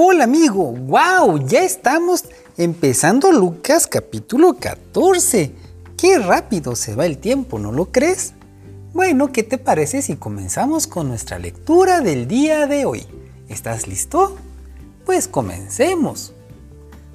Hola amigo, wow, ya estamos empezando Lucas capítulo 14. Qué rápido se va el tiempo, ¿no lo crees? Bueno, ¿qué te parece si comenzamos con nuestra lectura del día de hoy? ¿Estás listo? Pues comencemos.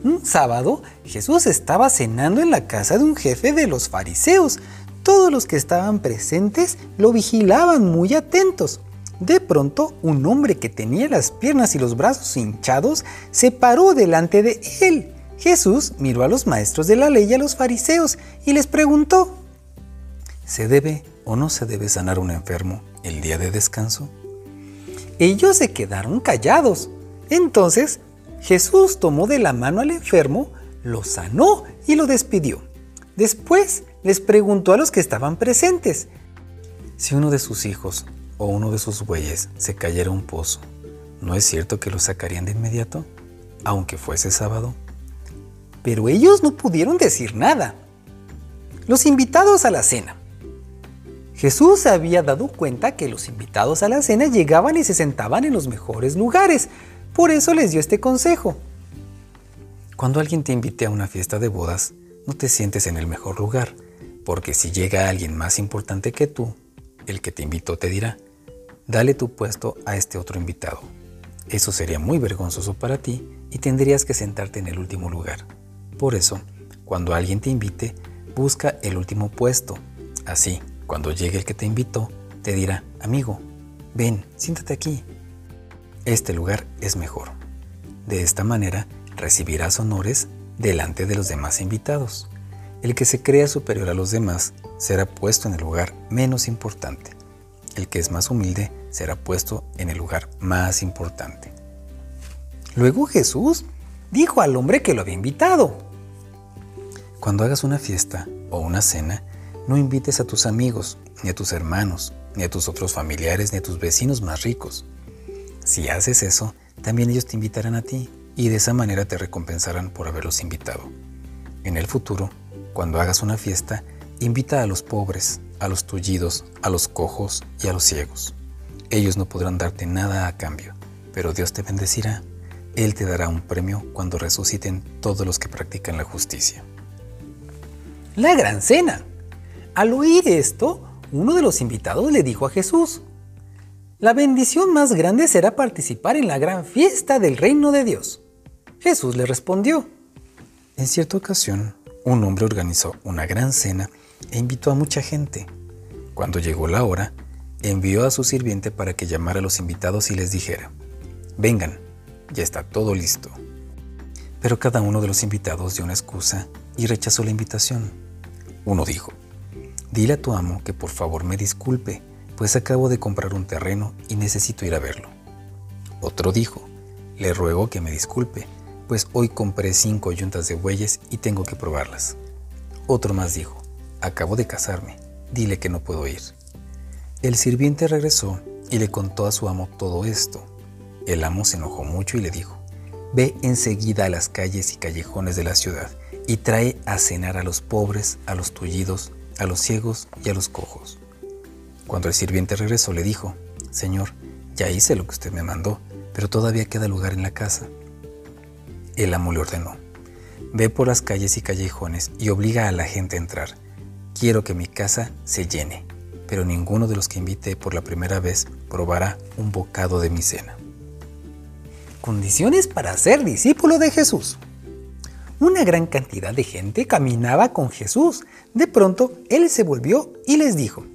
Un sábado, Jesús estaba cenando en la casa de un jefe de los fariseos. Todos los que estaban presentes lo vigilaban muy atentos. De pronto, un hombre que tenía las piernas y los brazos hinchados se paró delante de él. Jesús miró a los maestros de la ley y a los fariseos y les preguntó, ¿se debe o no se debe sanar un enfermo el día de descanso? Ellos se quedaron callados. Entonces Jesús tomó de la mano al enfermo, lo sanó y lo despidió. Después les preguntó a los que estaban presentes, si uno de sus hijos o uno de sus bueyes se cayera un pozo, ¿no es cierto que lo sacarían de inmediato, aunque fuese sábado? Pero ellos no pudieron decir nada. Los invitados a la cena. Jesús se había dado cuenta que los invitados a la cena llegaban y se sentaban en los mejores lugares. Por eso les dio este consejo. Cuando alguien te invite a una fiesta de bodas, no te sientes en el mejor lugar, porque si llega alguien más importante que tú, el que te invitó te dirá, dale tu puesto a este otro invitado. Eso sería muy vergonzoso para ti y tendrías que sentarte en el último lugar. Por eso, cuando alguien te invite, busca el último puesto. Así, cuando llegue el que te invitó, te dirá, amigo, ven, siéntate aquí. Este lugar es mejor. De esta manera, recibirás honores delante de los demás invitados. El que se crea superior a los demás será puesto en el lugar menos importante. El que es más humilde será puesto en el lugar más importante. Luego Jesús dijo al hombre que lo había invitado. Cuando hagas una fiesta o una cena, no invites a tus amigos, ni a tus hermanos, ni a tus otros familiares, ni a tus vecinos más ricos. Si haces eso, también ellos te invitarán a ti y de esa manera te recompensarán por haberlos invitado. En el futuro, cuando hagas una fiesta, invita a los pobres, a los tullidos, a los cojos y a los ciegos. Ellos no podrán darte nada a cambio, pero Dios te bendecirá. Él te dará un premio cuando resuciten todos los que practican la justicia. La gran cena. Al oír esto, uno de los invitados le dijo a Jesús, La bendición más grande será participar en la gran fiesta del reino de Dios. Jesús le respondió, En cierta ocasión, un hombre organizó una gran cena e invitó a mucha gente. Cuando llegó la hora, envió a su sirviente para que llamara a los invitados y les dijera, vengan, ya está todo listo. Pero cada uno de los invitados dio una excusa y rechazó la invitación. Uno dijo, dile a tu amo que por favor me disculpe, pues acabo de comprar un terreno y necesito ir a verlo. Otro dijo, le ruego que me disculpe, pues hoy compré cinco yuntas de bueyes y tengo que probarlas. Otro más dijo, acabo de casarme, dile que no puedo ir. El sirviente regresó y le contó a su amo todo esto. El amo se enojó mucho y le dijo, ve enseguida a las calles y callejones de la ciudad y trae a cenar a los pobres, a los tullidos, a los ciegos y a los cojos. Cuando el sirviente regresó le dijo, Señor, ya hice lo que usted me mandó, pero todavía queda lugar en la casa. El amo le ordenó, ve por las calles y callejones y obliga a la gente a entrar. Quiero que mi casa se llene, pero ninguno de los que invite por la primera vez probará un bocado de mi cena. Condiciones para ser discípulo de Jesús. Una gran cantidad de gente caminaba con Jesús. De pronto, Él se volvió y les dijo,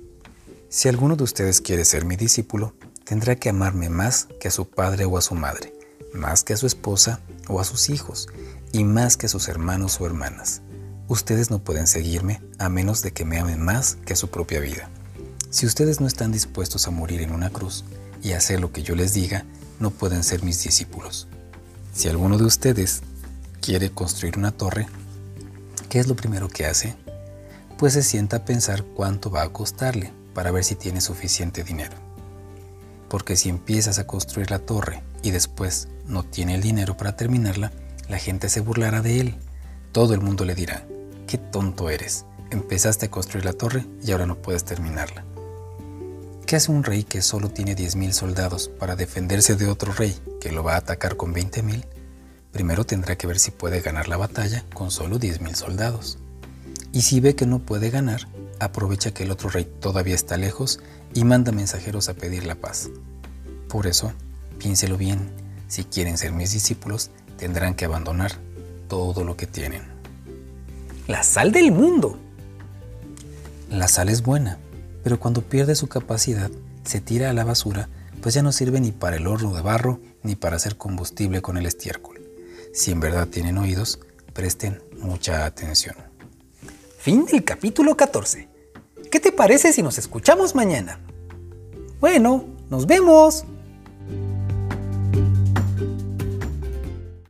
Si alguno de ustedes quiere ser mi discípulo, tendrá que amarme más que a su padre o a su madre, más que a su esposa o a sus hijos, y más que a sus hermanos o hermanas. Ustedes no pueden seguirme a menos de que me amen más que a su propia vida. Si ustedes no están dispuestos a morir en una cruz y hacer lo que yo les diga, no pueden ser mis discípulos. Si alguno de ustedes quiere construir una torre, ¿qué es lo primero que hace? Pues se sienta a pensar cuánto va a costarle para ver si tiene suficiente dinero. Porque si empiezas a construir la torre y después no tiene el dinero para terminarla, la gente se burlará de él. Todo el mundo le dirá, qué tonto eres, empezaste a construir la torre y ahora no puedes terminarla. ¿Qué hace un rey que solo tiene 10.000 soldados para defenderse de otro rey que lo va a atacar con 20.000? Primero tendrá que ver si puede ganar la batalla con solo 10.000 soldados. Y si ve que no puede ganar, aprovecha que el otro rey todavía está lejos y manda mensajeros a pedir la paz. Por eso, piénselo bien, si quieren ser mis discípulos, tendrán que abandonar todo lo que tienen. La sal del mundo. La sal es buena, pero cuando pierde su capacidad, se tira a la basura, pues ya no sirve ni para el horno de barro ni para hacer combustible con el estiércol. Si en verdad tienen oídos, presten mucha atención. Fin del capítulo 14. ¿Qué te parece si nos escuchamos mañana? Bueno, nos vemos.